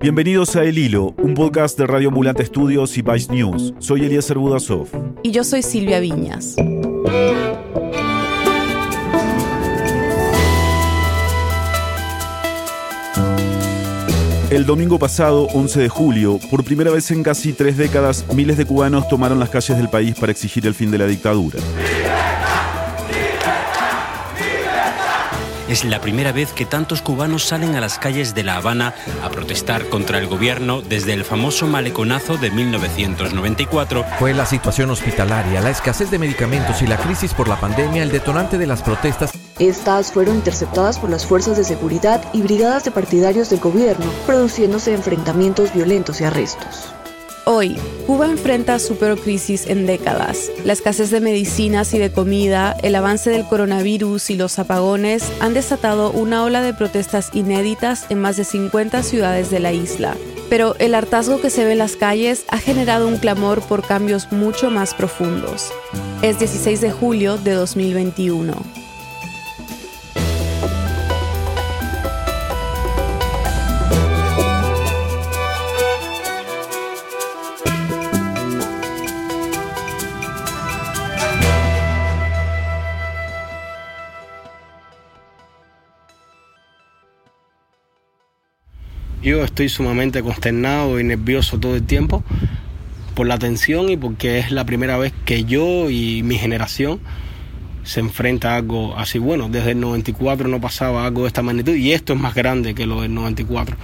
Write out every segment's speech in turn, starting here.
Bienvenidos a El Hilo, un podcast de Radio Ambulante Estudios y Vice News. Soy Eliezer Budasov. Y yo soy Silvia Viñas. El domingo pasado, 11 de julio, por primera vez en casi tres décadas, miles de cubanos tomaron las calles del país para exigir el fin de la dictadura. Es la primera vez que tantos cubanos salen a las calles de La Habana a protestar contra el gobierno desde el famoso maleconazo de 1994. Fue la situación hospitalaria, la escasez de medicamentos y la crisis por la pandemia el detonante de las protestas. Estas fueron interceptadas por las fuerzas de seguridad y brigadas de partidarios del gobierno, produciéndose enfrentamientos violentos y arrestos. Hoy, Cuba enfrenta su peor crisis en décadas. La escasez de medicinas y de comida, el avance del coronavirus y los apagones han desatado una ola de protestas inéditas en más de 50 ciudades de la isla. Pero el hartazgo que se ve en las calles ha generado un clamor por cambios mucho más profundos. Es 16 de julio de 2021. Yo estoy sumamente consternado y nervioso todo el tiempo por la tensión y porque es la primera vez que yo y mi generación se enfrenta a algo así. Bueno, desde el 94 no pasaba algo de esta magnitud y esto es más grande que lo del 94.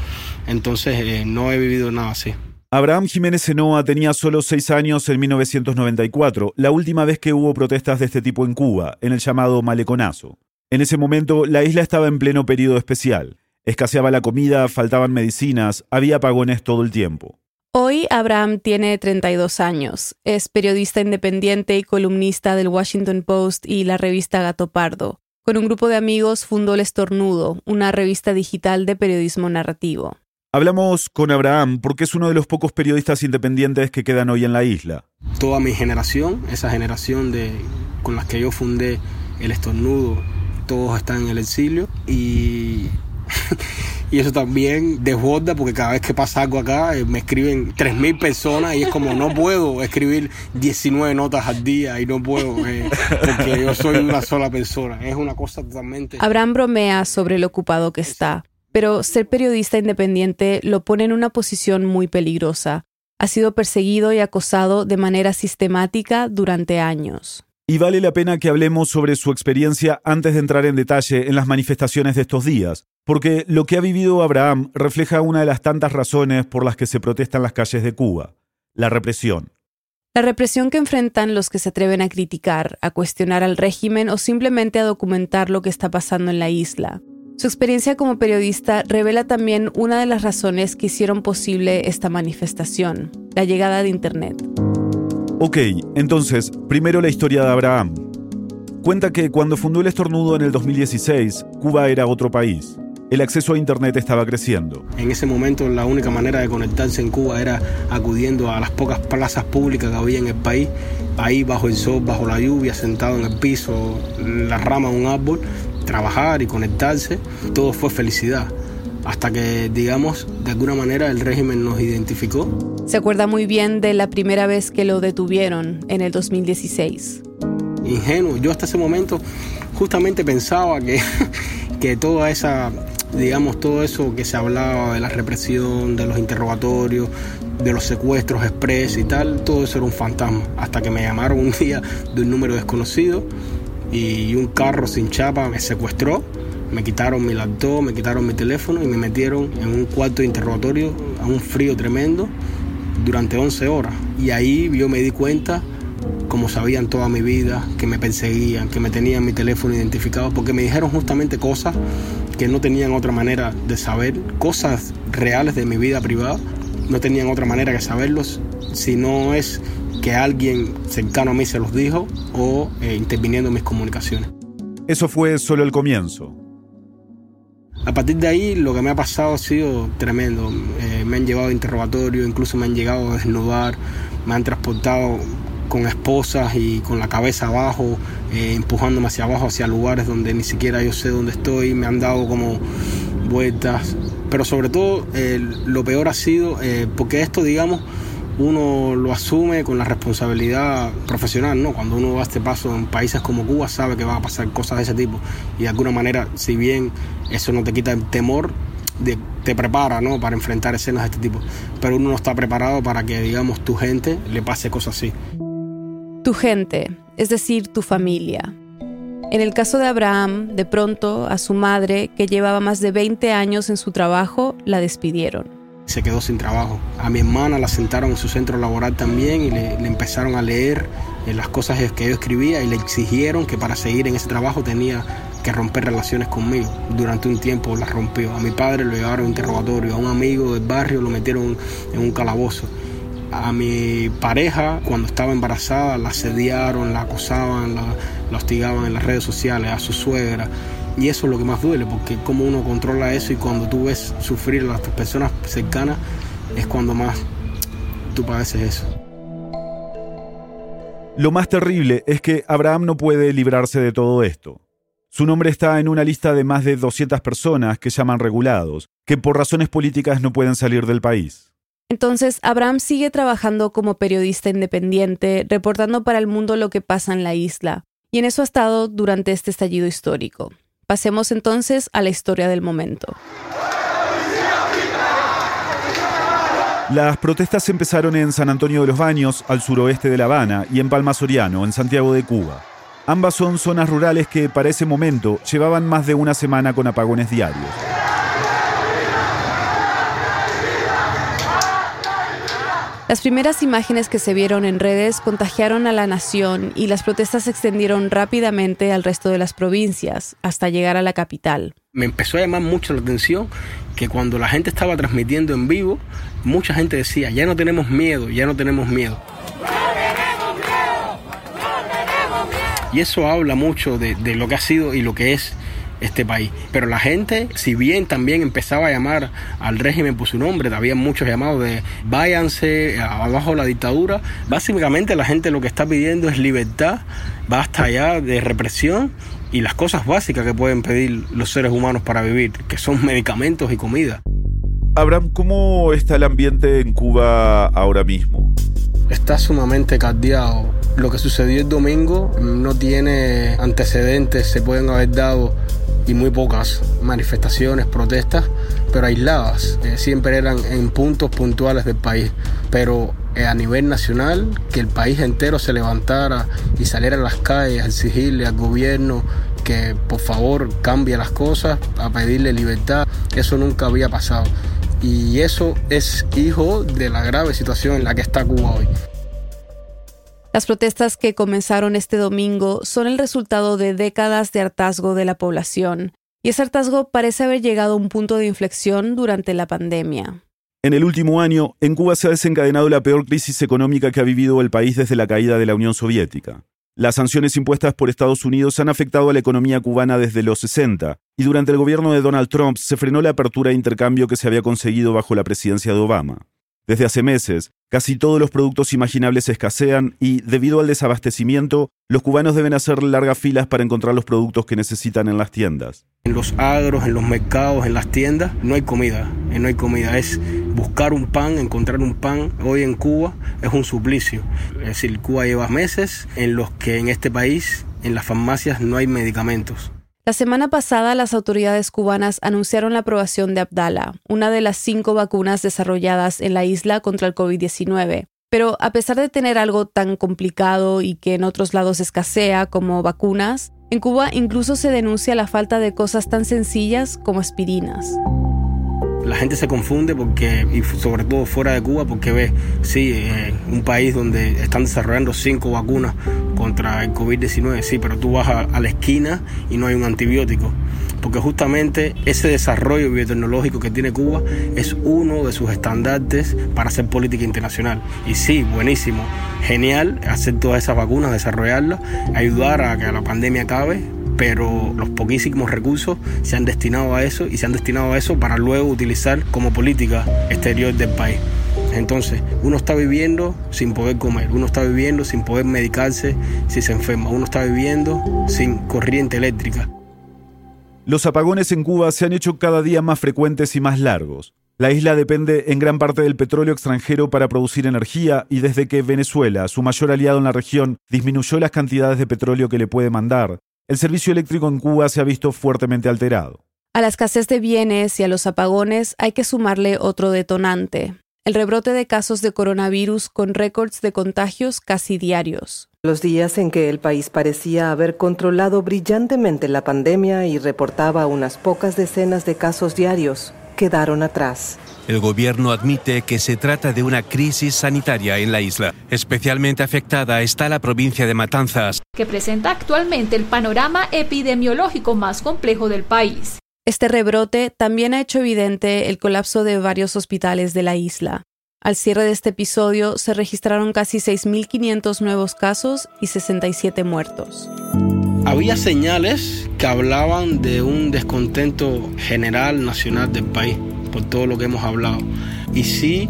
Entonces eh, no he vivido nada así. Abraham Jiménez Senoa tenía solo seis años en 1994, la última vez que hubo protestas de este tipo en Cuba, en el llamado Maleconazo. En ese momento, la isla estaba en pleno periodo especial. Escaseaba la comida, faltaban medicinas, había apagones todo el tiempo. Hoy Abraham tiene 32 años, es periodista independiente y columnista del Washington Post y la revista Gato Pardo. Con un grupo de amigos fundó El Estornudo, una revista digital de periodismo narrativo. Hablamos con Abraham porque es uno de los pocos periodistas independientes que quedan hoy en la isla. Toda mi generación, esa generación de, con las que yo fundé El Estornudo, todos están en el exilio y y eso también desborda porque cada vez que pasa algo acá eh, me escriben 3.000 personas y es como no puedo escribir 19 notas al día y no puedo eh, porque yo soy una sola persona. Es una cosa totalmente... Abraham bromea sobre lo ocupado que está, pero ser periodista independiente lo pone en una posición muy peligrosa. Ha sido perseguido y acosado de manera sistemática durante años. Y vale la pena que hablemos sobre su experiencia antes de entrar en detalle en las manifestaciones de estos días, porque lo que ha vivido Abraham refleja una de las tantas razones por las que se protestan las calles de Cuba, la represión. La represión que enfrentan los que se atreven a criticar, a cuestionar al régimen o simplemente a documentar lo que está pasando en la isla. Su experiencia como periodista revela también una de las razones que hicieron posible esta manifestación, la llegada de Internet. Ok, entonces, primero la historia de Abraham. Cuenta que cuando fundó el estornudo en el 2016, Cuba era otro país. El acceso a Internet estaba creciendo. En ese momento la única manera de conectarse en Cuba era acudiendo a las pocas plazas públicas que había en el país, ahí bajo el sol, bajo la lluvia, sentado en el piso, la rama de un árbol, trabajar y conectarse. Todo fue felicidad hasta que, digamos, de alguna manera el régimen nos identificó. Se acuerda muy bien de la primera vez que lo detuvieron en el 2016. Ingenuo, yo hasta ese momento justamente pensaba que, que toda esa, digamos, todo eso que se hablaba de la represión, de los interrogatorios, de los secuestros express y tal, todo eso era un fantasma. Hasta que me llamaron un día de un número desconocido y un carro sin chapa me secuestró me quitaron mi laptop, me quitaron mi teléfono y me metieron en un cuarto de interrogatorio a un frío tremendo durante 11 horas. Y ahí yo me di cuenta, como sabían toda mi vida, que me perseguían, que me tenían mi teléfono identificado, porque me dijeron justamente cosas que no tenían otra manera de saber, cosas reales de mi vida privada, no tenían otra manera que saberlos, si no es que alguien cercano a mí se los dijo o eh, interviniendo en mis comunicaciones. Eso fue solo el comienzo. A partir de ahí lo que me ha pasado ha sido tremendo. Eh, me han llevado a interrogatorio, incluso me han llegado a desnudar, me han transportado con esposas y con la cabeza abajo, eh, empujándome hacia abajo, hacia lugares donde ni siquiera yo sé dónde estoy, me han dado como vueltas Pero sobre todo lo peor ha sido porque esto, digamos, uno lo asume con la responsabilidad profesional, ¿no? Cuando uno da este paso en países como Cuba sabe que van a pasar cosas de ese tipo y de alguna manera, si bien eso no te quita el temor, te prepara, ¿no? Para enfrentar escenas de este tipo, pero uno no está preparado para que, digamos, tu gente le pase cosas así. Tu gente, es decir, tu familia. En el caso de Abraham, de pronto a su madre, que llevaba más de 20 años en su trabajo, la despidieron se quedó sin trabajo. A mi hermana la sentaron en su centro laboral también y le, empezaron a leer eh, las cosas que yo escribía y le exigieron que para seguir en ese trabajo tenía que romper relaciones conmigo. Durante un tiempo las rompió. A mi padre lo llevaron a interrogatorio, a un amigo del barrio lo metieron en un calabozo. A mi pareja, cuando estaba embarazada, la asediaron, la acosaban, la, la hostigaban en las redes sociales, a su suegra. Y eso es lo que más duele, porque como uno controla eso y cuando tú ves sufrir a las personas cercanas, es cuando más tú padeces eso. Lo más terrible es que Abraham no puede librarse de todo esto. Su nombre está en una lista de más de 200 personas que llaman regulados, que por razones políticas no pueden salir del país. Entonces, Abraham sigue trabajando como periodista independiente, reportando para el mundo lo que pasa en la isla, y en eso ha estado durante este estallido histórico. Pasemos entonces a la historia del momento. Las protestas empezaron en San Antonio de los Baños, al suroeste de La Habana, y en Palma Soriano, en Santiago de Cuba. Ambas son zonas rurales que para ese momento llevaban más de una semana con apagones diarios. Las primeras imágenes que se vieron en redes contagiaron a la nación y las protestas se extendieron rápidamente al resto de las provincias hasta llegar a la capital. Me empezó a llamar mucho la atención que cuando la gente estaba transmitiendo en vivo, mucha gente decía, ya no tenemos miedo, ya no tenemos miedo. Y eso habla mucho de, lo que ha sido y lo que es este país. Pero la gente, si bien también empezaba a llamar al régimen por su nombre, había muchos llamados de váyanse abajo la dictadura, básicamente la gente lo que está pidiendo es libertad, basta ya de represión y las cosas básicas que pueden pedir los seres humanos para vivir, que son medicamentos y comida. Abraham, ¿cómo está el ambiente en Cuba ahora mismo? Está sumamente caldeado. Lo que sucedió el domingo no tiene antecedentes, se pueden haber dado y muy pocas manifestaciones, protestas, pero aisladas. Eh, siempre eran en puntos puntuales del país. Pero eh, a nivel nacional, que el país entero se levantara y saliera a las calles a exigirle al gobierno que por favor cambie las cosas, a pedirle libertad, eso nunca había pasado. Y eso es hijo de la grave situación en la que está Cuba hoy. Las protestas que comenzaron este domingo son el resultado de décadas de hartazgo de la población, y ese hartazgo parece haber llegado a un punto de inflexión durante la pandemia. En el último año, en Cuba se ha desencadenado la peor crisis económica que ha vivido el país desde la caída de la Unión Soviética. Las sanciones impuestas por Estados Unidos han afectado a la economía cubana desde los 60, y durante el gobierno de Donald Trump se frenó la apertura de intercambio que se había conseguido bajo la presidencia de Obama. Desde hace meses, casi todos los productos imaginables escasean y, debido al desabastecimiento, los cubanos deben hacer largas filas para encontrar los productos que necesitan en las tiendas. En los agros, en los mercados, en las tiendas, no hay comida. Eh, no hay comida. Es buscar un pan, encontrar un pan. Hoy en Cuba es un suplicio. Es decir, Cuba lleva meses en los que en este país, en las farmacias, no hay medicamentos. La semana pasada las autoridades cubanas anunciaron la aprobación de Abdala, una de las cinco vacunas desarrolladas en la isla contra el COVID-19. Pero a pesar de tener algo tan complicado y que en otros lados escasea como vacunas, en Cuba incluso se denuncia la falta de cosas tan sencillas como aspirinas. La gente se confunde porque, y sobre todo fuera de Cuba, porque ve, sí, eh, un país donde están desarrollando cinco vacunas contra el COVID-19, sí, pero tú vas a, la esquina y no hay un antibiótico. Porque justamente ese desarrollo biotecnológico que tiene Cuba es uno de sus estandartes para hacer política internacional. Y sí, buenísimo, genial hacer todas esas vacunas, desarrollarlas, ayudar a que la pandemia acabe, pero los poquísimos recursos se han destinado a eso y se han destinado a eso para luego utilizar como política exterior del país. Entonces, uno está viviendo sin poder comer, uno está viviendo sin poder medicarse si se enferma, uno está viviendo sin corriente eléctrica. Los apagones en Cuba se han hecho cada día más frecuentes y más largos. La isla depende en gran parte del petróleo extranjero para producir energía y desde que Venezuela, su mayor aliado en la región, disminuyó las cantidades de petróleo que le puede mandar, el servicio eléctrico en Cuba se ha visto fuertemente alterado. A la escasez de bienes y a los apagones hay que sumarle otro detonante, el rebrote de casos de coronavirus con récords de contagios casi diarios. Los días en que el país parecía haber controlado brillantemente la pandemia y reportaba unas pocas decenas de casos diarios quedaron atrás. El gobierno admite que se trata de una crisis sanitaria en la isla. Especialmente afectada está la provincia de Matanzas, que presenta actualmente el panorama epidemiológico más complejo del país. Este rebrote también ha hecho evidente el colapso de varios hospitales de la isla. Al cierre de este episodio se registraron casi 6.500 nuevos casos y 67 muertos. Había señales que hablaban de un descontento general nacional del país por todo lo que hemos hablado. Y sí,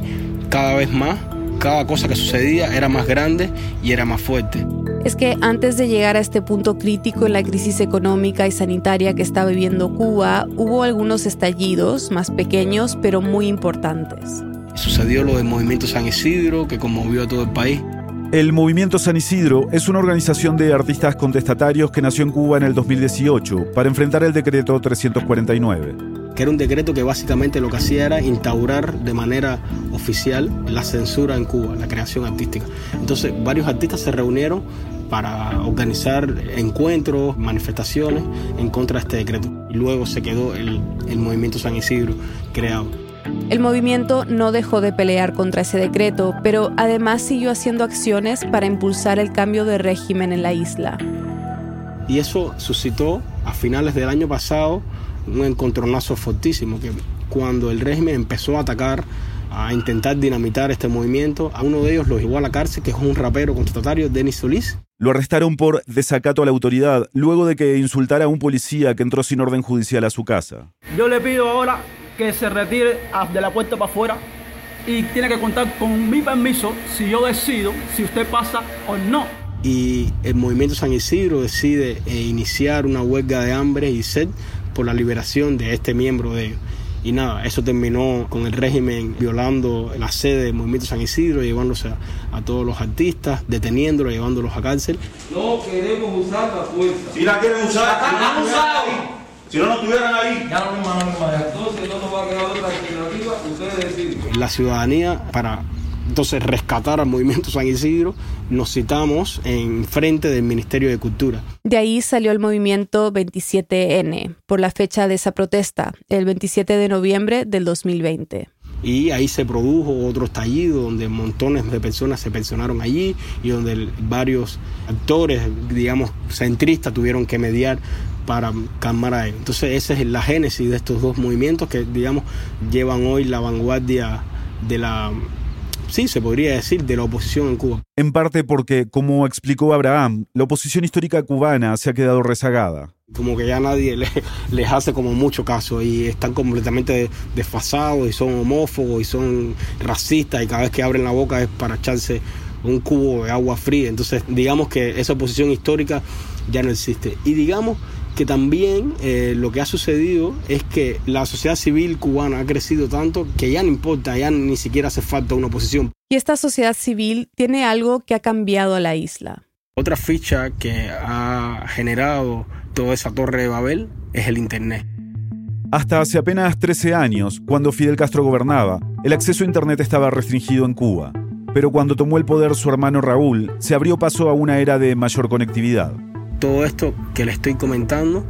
cada vez más, cada cosa que sucedía era más grande y era más fuerte es que antes de llegar a este punto crítico en la crisis económica y sanitaria que está viviendo Cuba, hubo algunos estallidos más pequeños pero muy importantes. Sucedió lo del movimiento San Isidro que conmovió a todo el país. El Movimiento San Isidro es una organización de artistas contestatarios que nació en Cuba en el 2018 para enfrentar el decreto 349 que era un decreto que básicamente lo que hacía era instaurar de manera oficial la censura en Cuba, la creación artística. Entonces varios artistas se reunieron para organizar encuentros, manifestaciones en contra de este decreto. Y luego se quedó el, el movimiento San Isidro creado. El movimiento no dejó de pelear contra ese decreto, pero además siguió haciendo acciones para impulsar el cambio de régimen en la isla. Y eso suscitó a finales del año pasado un encontronazo fortísimo, que cuando el régimen empezó a atacar a intentar dinamitar este movimiento. A uno de ellos lo llevó a la cárcel, que es un rapero contestatario, Denis Solís. Lo arrestaron por desacato a la autoridad luego de que insultara a un policía que entró sin orden judicial a su casa. Yo le pido ahora que se retire de la puerta para afuera y tiene que contar con mi permiso si yo decido si usted pasa o no. Y el movimiento San Isidro decide eh, iniciar una huelga de hambre y sed por la liberación de este miembro de ellos. Y nada, eso terminó con el régimen violando la sede del Movimiento San Isidro, llevándose a, todos los artistas, deteniéndolos, llevándolos a cárcel. No queremos usar la fuerza. Si la quieren usar, no, han usado. Si no, no estuvieran ahí. Ya no, misma, no, misma. Entonces no nos va a quedar otra alternativa, ustedes deciden. La ciudadanía, para entonces rescatar al movimiento San Isidro, nos citamos en frente del Ministerio de Cultura. De ahí salió el movimiento 27N, por la fecha de esa protesta, el 27 de noviembre del 2020 y ahí se produjo otro estallido donde montones de personas se pensionaron allí y donde varios actores, digamos, centristas tuvieron que mediar para calmar a él. Entonces esa es la génesis de estos dos movimientos que, digamos, llevan hoy la vanguardia de la sí, se podría decir, de la oposición en Cuba. En parte porque, como explicó Abraham, la oposición histórica cubana se ha quedado rezagada. Como que ya nadie les, hace como mucho caso y están completamente desfasados y son homófobos y son racistas y cada vez que abren la boca es para echarse un cubo de agua fría. Entonces, digamos que esa oposición histórica ya no existe. Y digamos que también eh, lo que ha sucedido es que la sociedad civil cubana ha crecido tanto que ya no importa, ya ni siquiera hace falta una oposición. Y esta sociedad civil tiene algo que ha cambiado a la isla. Otra ficha que ha generado toda esa torre de Babel es el Internet. Hasta hace apenas 13 años, cuando Fidel Castro gobernaba, el acceso a Internet estaba restringido en Cuba. Pero cuando tomó el poder su hermano Raúl, se abrió paso a una era de mayor conectividad todo esto que le estoy comentando,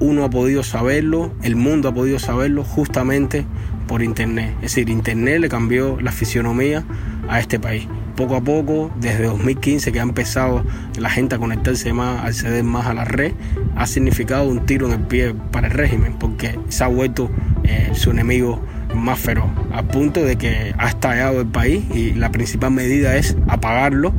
uno ha podido saberlo, el mundo ha podido saberlo justamente por Internet. Es decir, Internet le cambió la fisionomía a este país. Poco a poco, desde 2015 que ha empezado la gente a conectarse más, a acceder más a la red, ha significado un tiro en el pie para el régimen, porque se ha vuelto eh, su enemigo más feroz, a punto de que ha estallado el país y la principal medida es apagarlo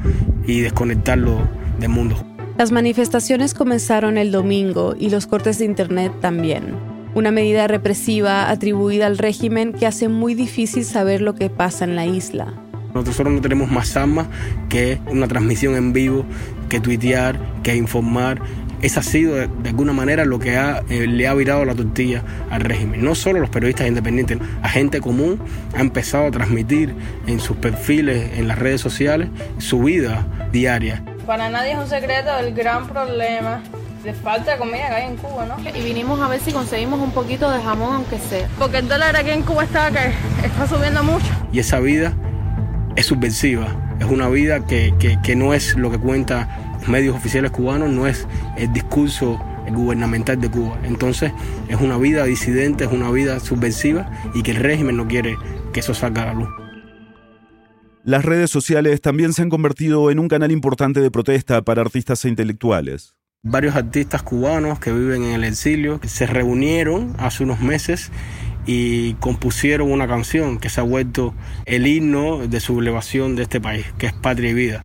y desconectarlo del mundo. Las manifestaciones comenzaron el domingo y los cortes de Internet también. Una medida represiva atribuida al régimen que hace muy difícil saber lo que pasa en la isla. Nosotros no tenemos más armas que una transmisión en vivo, que tuitear, que informar, esa ha sido de, alguna manera lo que eh, le ha virado la tortilla al régimen. No solo los periodistas independientes, la gente común ha empezado a transmitir en sus perfiles, en las redes sociales, su vida diaria. Para nadie es un secreto el gran problema de falta de comida que hay en Cuba, ¿no? Y vinimos a ver si conseguimos un poquito de jamón, aunque sea. Porque el dólar aquí en Cuba está que está subiendo mucho. Y esa vida es subversiva, es una vida que, que no es lo que cuenta medios oficiales cubanos, no es el discurso gubernamental de Cuba. Entonces es una vida disidente, es una vida subversiva y que el régimen no quiere que eso salga a la luz. Las redes sociales también se han convertido en un canal importante de protesta para artistas e intelectuales. Varios artistas cubanos que viven en el exilio se reunieron hace unos meses y compusieron una canción que se ha vuelto el himno de sublevación de este país, que es Patria y Vida.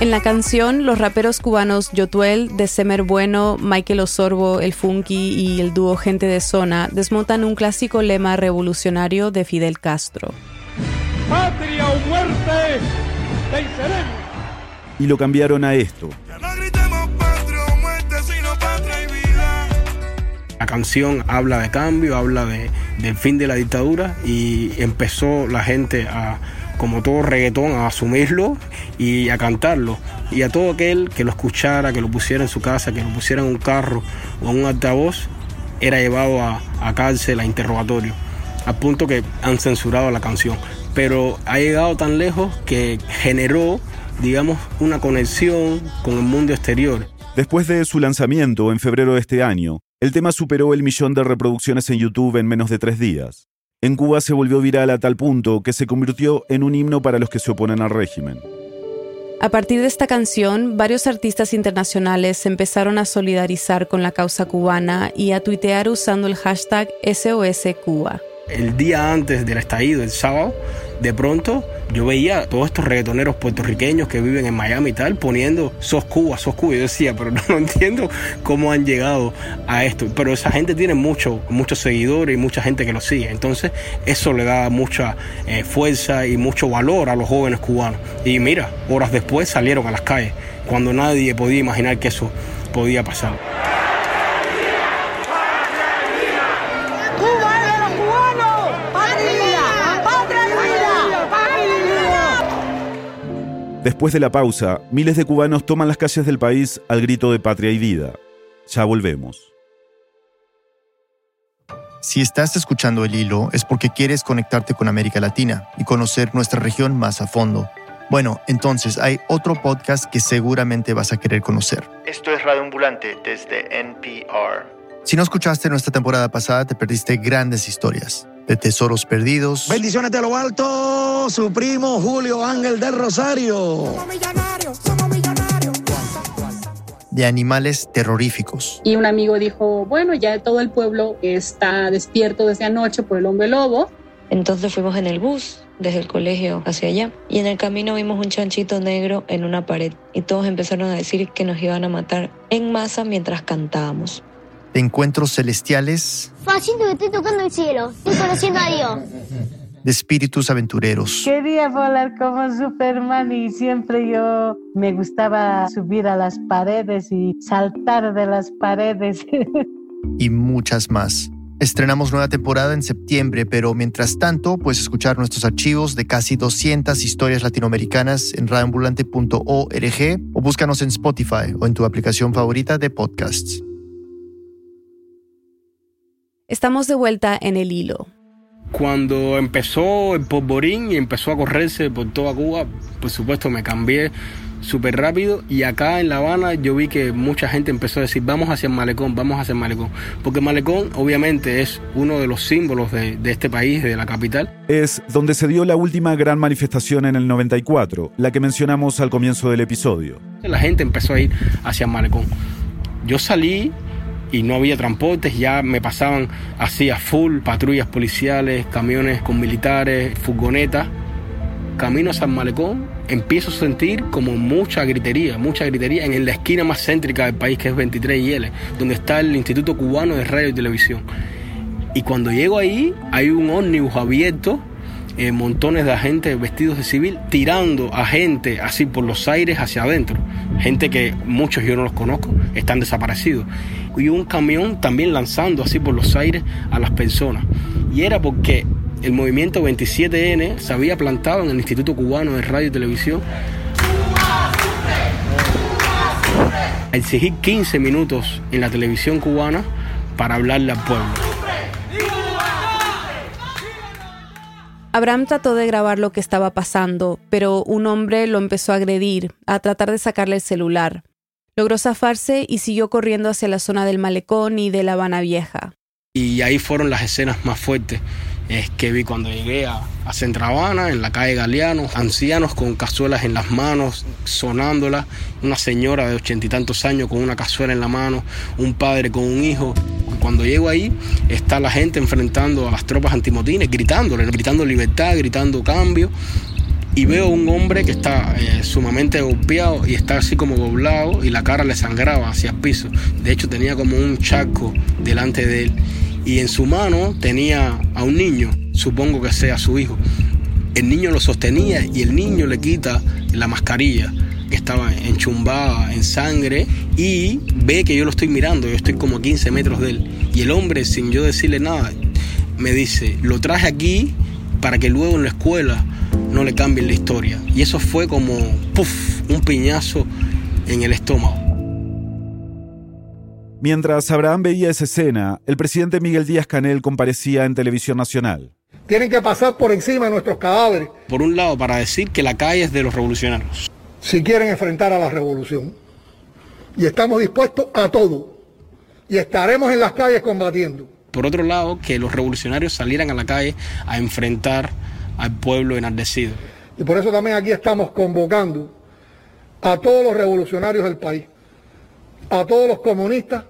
En la canción, los raperos cubanos Yotuel, de Semer Bueno, Michael Osorbo, El Funky y el dúo Gente de Zona desmontan un clásico lema revolucionario de Fidel Castro. ¡Patria o muerte! Y lo cambiaron a esto. La canción habla de cambio, habla de, del fin de la dictadura y empezó la gente a como todo reggaetón, a asumirlo y a cantarlo. Y a todo aquel que lo escuchara, que lo pusiera en su casa, que lo pusiera en un carro o en un altavoz, era llevado a, a cárcel, a interrogatorio, al punto que han censurado la canción. Pero ha llegado tan lejos que generó, digamos, una conexión con el mundo exterior. Después de su lanzamiento en febrero de este año, el tema superó el millón de reproducciones en YouTube en menos de tres días. En Cuba se volvió viral a tal punto que se convirtió en un himno para los que se oponen al régimen. A partir de esta canción, varios artistas internacionales se empezaron a solidarizar con la causa cubana y a tuitear usando el hashtag SOS Cuba. El día antes del estallido, el sábado, de pronto yo veía a todos estos reggaetoneros puertorriqueños que viven en Miami y tal poniendo sos Cuba, sos Cuba. Yo decía, pero no, entiendo cómo han llegado a esto. Pero esa gente tiene mucho, muchos seguidores y mucha gente que lo sigue. Entonces eso le da mucha eh, fuerza y mucho valor a los jóvenes cubanos. Y mira, horas después salieron a las calles cuando nadie podía imaginar que eso podía pasar. Después de la pausa, miles de cubanos toman las calles del país al grito de patria y vida. Ya volvemos. Si estás escuchando el hilo es porque quieres conectarte con América Latina y conocer nuestra región más a fondo. Bueno, entonces hay otro podcast que seguramente vas a querer conocer. Esto es Radio Ambulante desde NPR. Si no escuchaste nuestra temporada pasada, te perdiste grandes historias de tesoros perdidos. Bendiciones de lo alto, su primo Julio Ángel del Rosario. Somos millonarios, somos millonarios. De animales terroríficos. Y un amigo dijo, bueno, ya todo el pueblo está despierto desde anoche por el hombre lobo. Entonces fuimos en el bus desde el colegio hacia allá y en el camino vimos un chanchito negro en una pared y todos empezaron a decir que nos iban a matar en masa mientras cantábamos de encuentros celestiales. Siento que estoy tocando el cielo, estoy conociendo a Dios. De espíritus aventureros. Quería volar como Superman y siempre yo me gustaba subir a las paredes y saltar de las paredes. y muchas más. Estrenamos nueva temporada en septiembre, pero mientras tanto puedes escuchar nuestros archivos de casi 200 historias latinoamericanas en radioambulante.org o búscanos en Spotify o en tu aplicación favorita de podcasts. Estamos de vuelta en el hilo. Cuando empezó el polvorín y empezó a correrse por toda Cuba, por supuesto me cambié súper rápido y acá en La Habana yo vi que mucha gente empezó a decir vamos hacia el malecón, vamos hacia el malecón, porque malecón obviamente es uno de los símbolos de, de, este país, de la capital. Es donde se dio la última gran manifestación en el 94, la que mencionamos al comienzo del episodio. La gente empezó a ir hacia el malecón. Yo salí y no había transportes, ya me pasaban así a full, patrullas policiales, camiones con militares, furgonetas. Camino a San Malecón, empiezo a sentir como mucha gritería, mucha gritería en la esquina más céntrica del país, que es 23 y L, donde está el Instituto Cubano de Radio y Televisión. Y cuando llego ahí, hay un ómnibus abierto eh, montones de agentes vestidos de civil tirando a gente así por los aires hacia adentro. Gente que muchos yo no los conozco, están desaparecidos. Y un camión también lanzando así por los aires a las personas. Y era porque el movimiento 27N se había plantado en el Instituto Cubano de Radio y Televisión a exigir 15 minutos en la televisión cubana para hablarle al pueblo. Abraham trató de grabar lo que estaba pasando, pero un hombre lo empezó a agredir, a tratar de sacarle el celular. Logró zafarse y siguió corriendo hacia la zona del malecón y de La Habana Vieja. Y ahí fueron las escenas más fuertes es que vi cuando llegué a, a Centravana, en la calle Galeano, ancianos con cazuelas en las manos, sonándolas, una señora de ochenta y tantos años con una cazuela en la mano, un padre con un hijo. Cuando llego ahí, está la gente enfrentando a las tropas antimotines, gritándole, gritando libertad, gritando cambio. Y veo un hombre que está eh, sumamente golpeado y está así como doblado y la cara le sangraba hacia el piso. De hecho, tenía como un charco delante de él y en su mano tenía a un niño, supongo que sea su hijo. El niño lo sostenía y el niño le quita la mascarilla que estaba enchumbada en sangre y ve que yo lo estoy mirando, yo estoy como a 15 metros de él. Y el hombre, sin yo decirle nada, me dice, lo traje aquí para que luego en la escuela no le cambien la historia. Y eso fue como, puff, un piñazo en el estómago. Mientras Abraham veía esa escena, el presidente Miguel Díaz Canel comparecía en Televisión Nacional. Tienen que pasar por encima de nuestros cadáveres. Por un lado, para decir que la calle es de los revolucionarios. Si quieren enfrentar a la revolución. Y estamos dispuestos a todo. Y estaremos en las calles combatiendo. Por otro lado, que los revolucionarios salieran a la calle a enfrentar al pueblo enardecido. Y por eso también aquí estamos convocando a todos los revolucionarios del país a todos los comunistas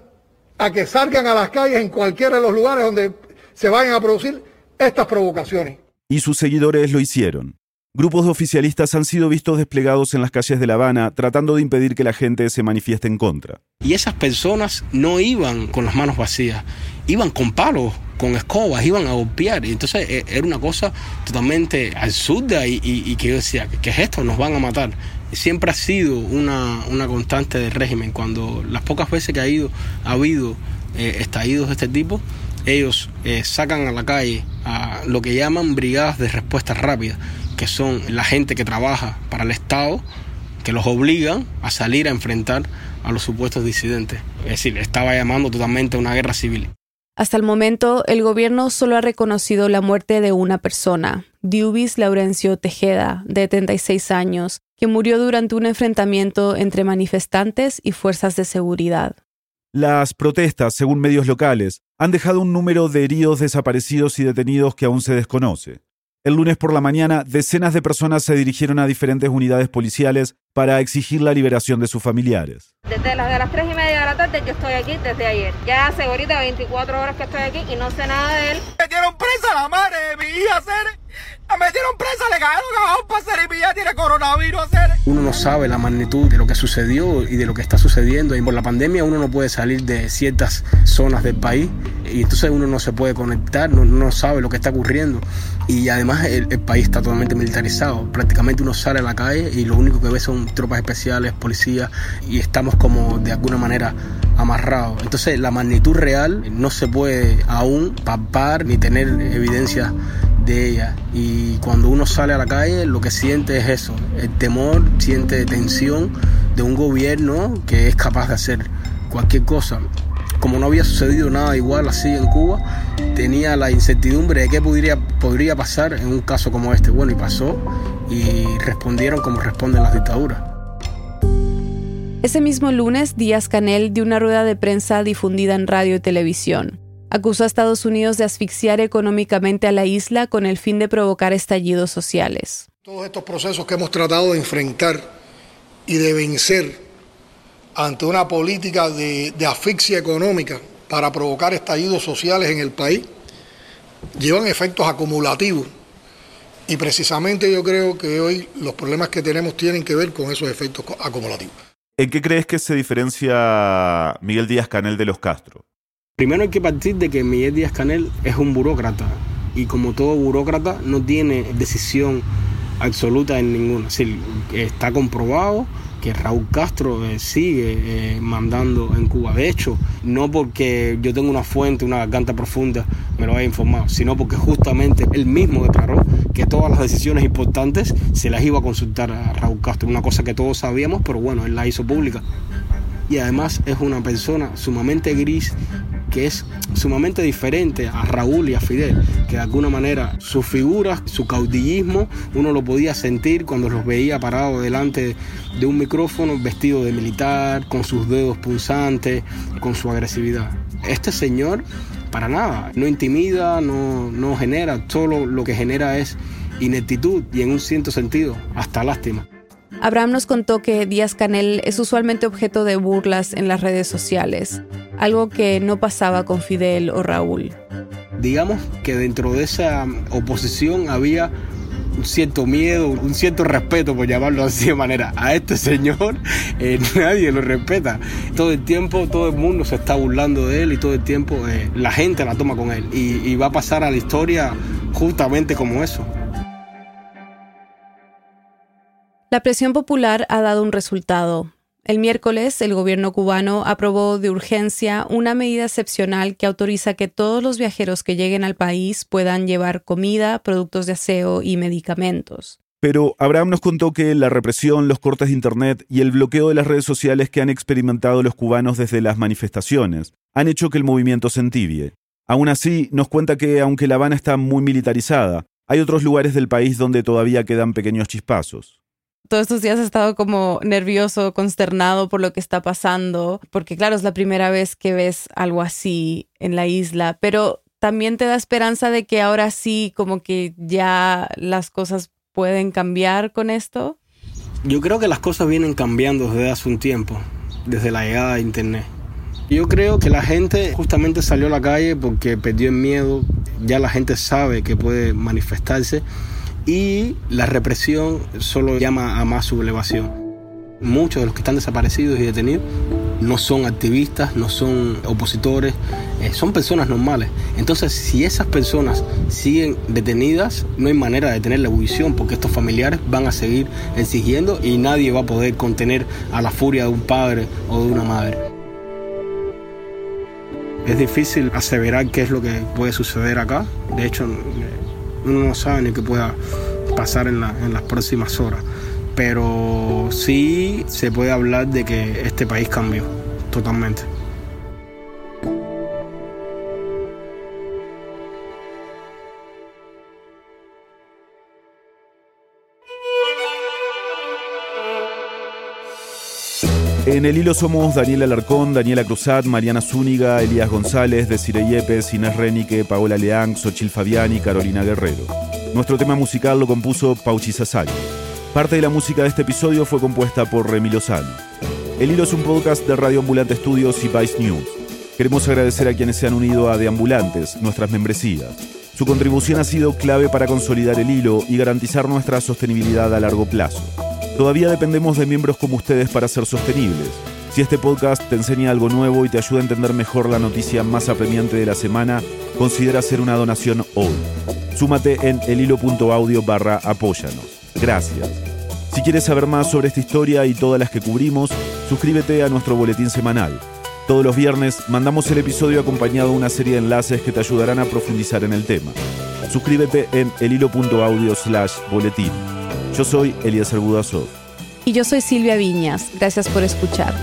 a que salgan a las calles en cualquiera de los lugares donde se vayan a producir estas provocaciones. Y sus seguidores lo hicieron. Grupos de oficialistas han sido vistos desplegados en las calles de La Habana tratando de impedir que la gente se manifieste en contra. Y esas personas no iban con las manos vacías, iban con palos, con escobas, iban a golpear. Y entonces e, era una cosa totalmente absurda y, y, que yo decía, ¿qué es esto? Nos van a matar siempre ha sido una, constante del régimen. Cuando las pocas veces que ha, ido, ha habido eh, estallidos de este tipo, ellos eh, sacan a la calle a lo que llaman brigadas de respuesta rápida, que son la gente que trabaja para el Estado, que los obligan a salir a enfrentar a los supuestos disidentes. Es decir, estaba llamando totalmente a una guerra civil. Hasta el momento, el gobierno solo ha reconocido la muerte de una persona, Diubis Laurencio Tejeda, de 76 años, que murió durante un enfrentamiento entre manifestantes y fuerzas de seguridad. Las protestas, según medios locales, han dejado un número de heridos, desaparecidos y detenidos que aún se desconoce. El lunes por la mañana, decenas de personas se dirigieron a diferentes unidades policiales para exigir la liberación de sus familiares. Desde las, de las 3 y media de la tarde yo estoy aquí desde ayer. Ya hace ahorita 24 horas que estoy aquí y no sé nada de él. Metieron presa a la madre de mi hija, hacer. La metieron presa, le cagaron para hacer y hija tiene coronavirus. Uno no sabe la magnitud de lo que sucedió y de lo que está sucediendo. Y por la pandemia uno no puede salir de ciertas zonas del país y entonces uno no se puede conectar, no, no sabe lo que está ocurriendo. Y además el, país está totalmente militarizado. Prácticamente uno sale a la calle y lo único que ve son tropas especiales, policías, y estamos como de alguna manera amarrados. Entonces la magnitud real no se puede aún papar ni tener evidencia de ella. Y cuando uno sale a la calle lo que siente es eso, el temor, siente tensión de un gobierno que es capaz de hacer cualquier cosa como no había sucedido nada igual así en Cuba, tenía la incertidumbre de qué podría, podría pasar en un caso como este. Bueno, y pasó y respondieron como responden las dictaduras. Ese mismo lunes, Díaz Canel dio una rueda de prensa difundida en radio y televisión. Acusó a Estados Unidos de asfixiar económicamente a la isla con el fin de provocar estallidos sociales. Todos estos procesos que hemos tratado de enfrentar y de vencer ante una política de, asfixia económica para provocar estallidos sociales en el país, llevan efectos acumulativos. Y precisamente yo creo que hoy los problemas que tenemos tienen que ver con esos efectos acumulativos. ¿En qué crees que se diferencia Miguel Díaz Canel de los Castro? Primero hay que partir de que Miguel Díaz Canel es un burócrata y como todo burócrata no tiene decisión absoluta en ninguna. Es está comprobado que Raúl Castro eh, sigue eh, mandando en Cuba. De hecho, no porque yo tenga una fuente, una garganta profunda, me lo haya informado, sino porque justamente él mismo declaró que todas las decisiones importantes se las iba a consultar a Raúl Castro, una cosa que todos sabíamos, pero bueno, él la hizo pública. Y además es una persona sumamente gris que es sumamente diferente a Raúl y a Fidel, que de alguna manera sus figuras, su caudillismo, uno lo podía sentir cuando los veía parados delante de un micrófono vestido de militar, con sus dedos punzantes, con su agresividad. Este señor, para nada, no intimida, no, no genera, solo lo que genera es ineptitud y en un cierto sentido, hasta lástima. Abraham nos contó que Díaz Canel es usualmente objeto de burlas en las redes sociales, algo que no pasaba con Fidel o Raúl. Digamos que dentro de esa oposición había un cierto miedo, un cierto respeto, por llamarlo así de manera. A este señor eh, nadie lo respeta. Todo el tiempo, todo el mundo se está burlando de él y todo el tiempo eh, la gente la toma con él. y va a pasar a la historia justamente como eso. La presión popular ha dado un resultado. El miércoles, el gobierno cubano aprobó de urgencia una medida excepcional que autoriza que todos los viajeros que lleguen al país puedan llevar comida, productos de aseo y medicamentos. Pero Abraham nos contó que la represión, los cortes de Internet y el bloqueo de las redes sociales que han experimentado los cubanos desde las manifestaciones han hecho que el movimiento se entibie. Aún así, nos cuenta que, aunque La Habana está muy militarizada, hay otros lugares del país donde todavía quedan pequeños chispazos todos estos días he estado como nervioso, consternado por lo que está pasando, porque claro, es la primera vez que ves algo así en la isla, pero también te da esperanza de que ahora sí, como que ya las cosas pueden cambiar con esto. Yo creo que las cosas vienen cambiando desde hace un tiempo, desde la llegada de Internet. Yo creo que la gente justamente salió a la calle porque perdió el miedo, ya la gente sabe que puede manifestarse y la represión solo llama a más sublevación. Muchos de los que están desaparecidos y detenidos no son activistas, no son opositores, eh, son personas normales. Entonces, si esas personas siguen detenidas, no hay manera de detener la ebullición porque estos familiares van a seguir exigiendo y nadie va a poder contener a la furia de un padre o de una madre. Es difícil aseverar qué es lo que puede suceder acá. De hecho, uno no sabe ni qué pueda pasar en, en las próximas horas. Pero sí se puede hablar de que este país cambió totalmente. En el hilo somos Daniela Alarcón, Daniela Cruzat, Mariana Zúñiga, Elías González, Desiree Yepes, Inés Renique, Paola Leang, Xochil Fabiani, Carolina Guerrero. Nuestro tema musical lo compuso Pauchi Sasaki. Parte de la música de este episodio fue compuesta por Remi Lozano. El hilo es un podcast de Radio Ambulante Estudios y Vice News. Queremos agradecer a quienes se han unido a De Ambulantes, nuestras membresías. Su contribución ha sido clave para consolidar el hilo y garantizar nuestra sostenibilidad a largo plazo. Todavía dependemos de miembros como ustedes para ser sostenibles. Si este podcast te enseña algo nuevo y te ayuda a entender mejor la noticia más apremiante de la semana, considera hacer una donación hoy. Súmate en elhilo.audio barra apóyanos. Gracias. Si quieres saber más sobre esta historia y todas las que cubrimos, suscríbete a nuestro boletín semanal. Todos los viernes mandamos el episodio acompañado de una serie de enlaces que te ayudarán a profundizar en el tema. Suscríbete en elhilo.audio slash boletín. Yo soy Elías Budasov. Y yo soy Silvia Viñas. Gracias por escuchar.